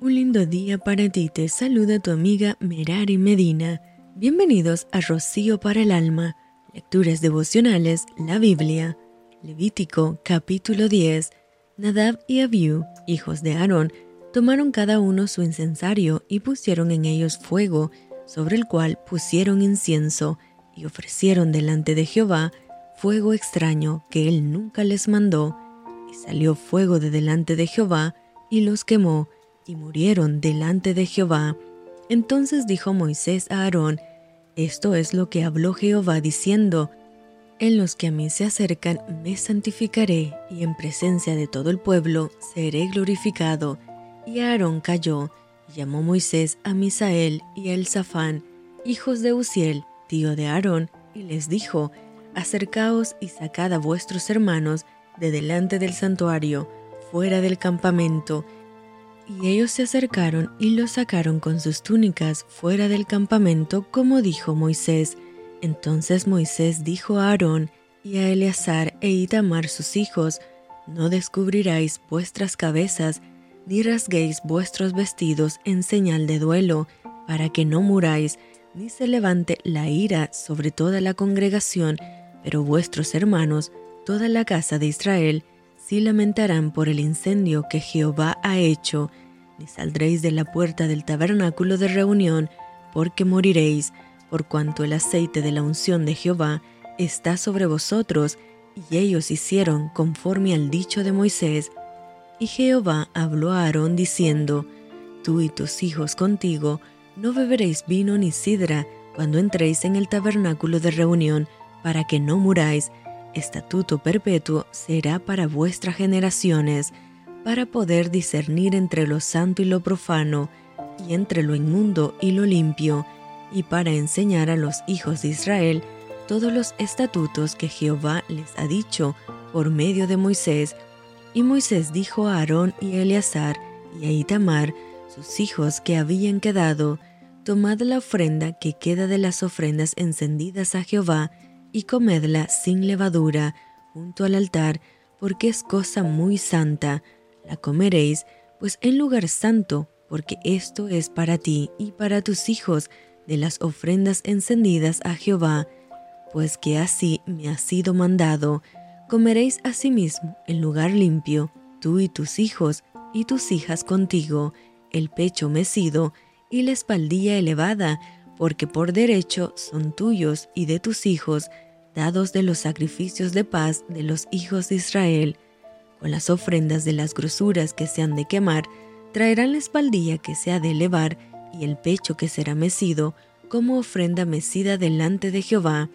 Un lindo día para ti, te saluda tu amiga Merari Medina. Bienvenidos a Rocío para el Alma, Lecturas Devocionales, la Biblia. Levítico capítulo 10. Nadab y Abiú, hijos de Aarón, tomaron cada uno su incensario y pusieron en ellos fuego, sobre el cual pusieron incienso, y ofrecieron delante de Jehová fuego extraño que él nunca les mandó. Y salió fuego de delante de Jehová, y los quemó, y murieron delante de Jehová. Entonces dijo Moisés a Aarón, Esto es lo que habló Jehová diciendo, En los que a mí se acercan me santificaré, y en presencia de todo el pueblo seré glorificado. Y Aarón cayó, y llamó Moisés a Misael y a Elzafán, hijos de Uziel, tío de Aarón, y les dijo, Acercaos y sacad a vuestros hermanos de delante del santuario, fuera del campamento, y ellos se acercaron y los sacaron con sus túnicas fuera del campamento, como dijo Moisés. Entonces Moisés dijo a Aarón y a Eleazar e Itamar sus hijos, No descubriráis vuestras cabezas, ni rasguéis vuestros vestidos en señal de duelo, para que no muráis, ni se levante la ira sobre toda la congregación, pero vuestros hermanos, toda la casa de Israel, sí lamentarán por el incendio que Jehová ha hecho, ni saldréis de la puerta del tabernáculo de reunión, porque moriréis, por cuanto el aceite de la unción de Jehová está sobre vosotros, y ellos hicieron conforme al dicho de Moisés. Y Jehová habló a Aarón diciendo, Tú y tus hijos contigo no beberéis vino ni sidra cuando entréis en el tabernáculo de reunión, para que no muráis, estatuto perpetuo será para vuestras generaciones, para poder discernir entre lo santo y lo profano, y entre lo inmundo y lo limpio, y para enseñar a los hijos de Israel todos los estatutos que Jehová les ha dicho por medio de Moisés. Y Moisés dijo a Aarón y a Eleazar y a Itamar, sus hijos que habían quedado, Tomad la ofrenda que queda de las ofrendas encendidas a Jehová, y comedla sin levadura junto al altar, porque es cosa muy santa. La comeréis, pues en lugar santo, porque esto es para ti y para tus hijos de las ofrendas encendidas a Jehová, pues que así me ha sido mandado. Comeréis asimismo en lugar limpio, tú y tus hijos y tus hijas contigo, el pecho mecido y la espaldilla elevada, porque por derecho son tuyos y de tus hijos, dados de los sacrificios de paz de los hijos de Israel. Con las ofrendas de las grosuras que se han de quemar, traerán la espaldilla que se ha de elevar y el pecho que será mecido, como ofrenda mecida delante de Jehová,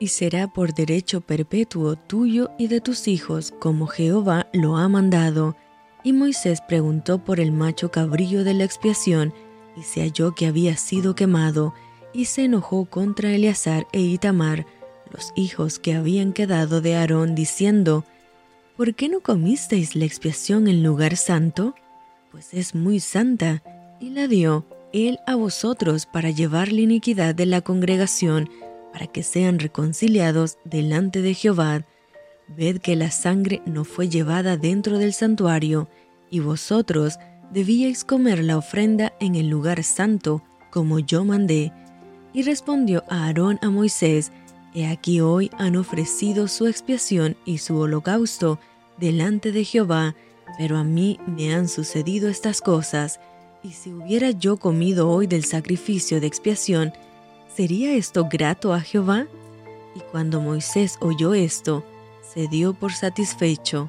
y será por derecho perpetuo tuyo y de tus hijos, como Jehová lo ha mandado. Y Moisés preguntó por el macho cabrillo de la expiación, y se halló que había sido quemado, y se enojó contra Eleazar e Itamar, los hijos que habían quedado de Aarón, diciendo, ¿Por qué no comisteis la expiación en lugar santo? Pues es muy santa, y la dio él a vosotros para llevar la iniquidad de la congregación, para que sean reconciliados delante de Jehová. Ved que la sangre no fue llevada dentro del santuario, y vosotros debíais comer la ofrenda en el lugar santo, como yo mandé. Y respondió Aarón a Moisés, He aquí hoy han ofrecido su expiación y su holocausto delante de Jehová, pero a mí me han sucedido estas cosas, y si hubiera yo comido hoy del sacrificio de expiación, ¿sería esto grato a Jehová? Y cuando Moisés oyó esto, se dio por satisfecho.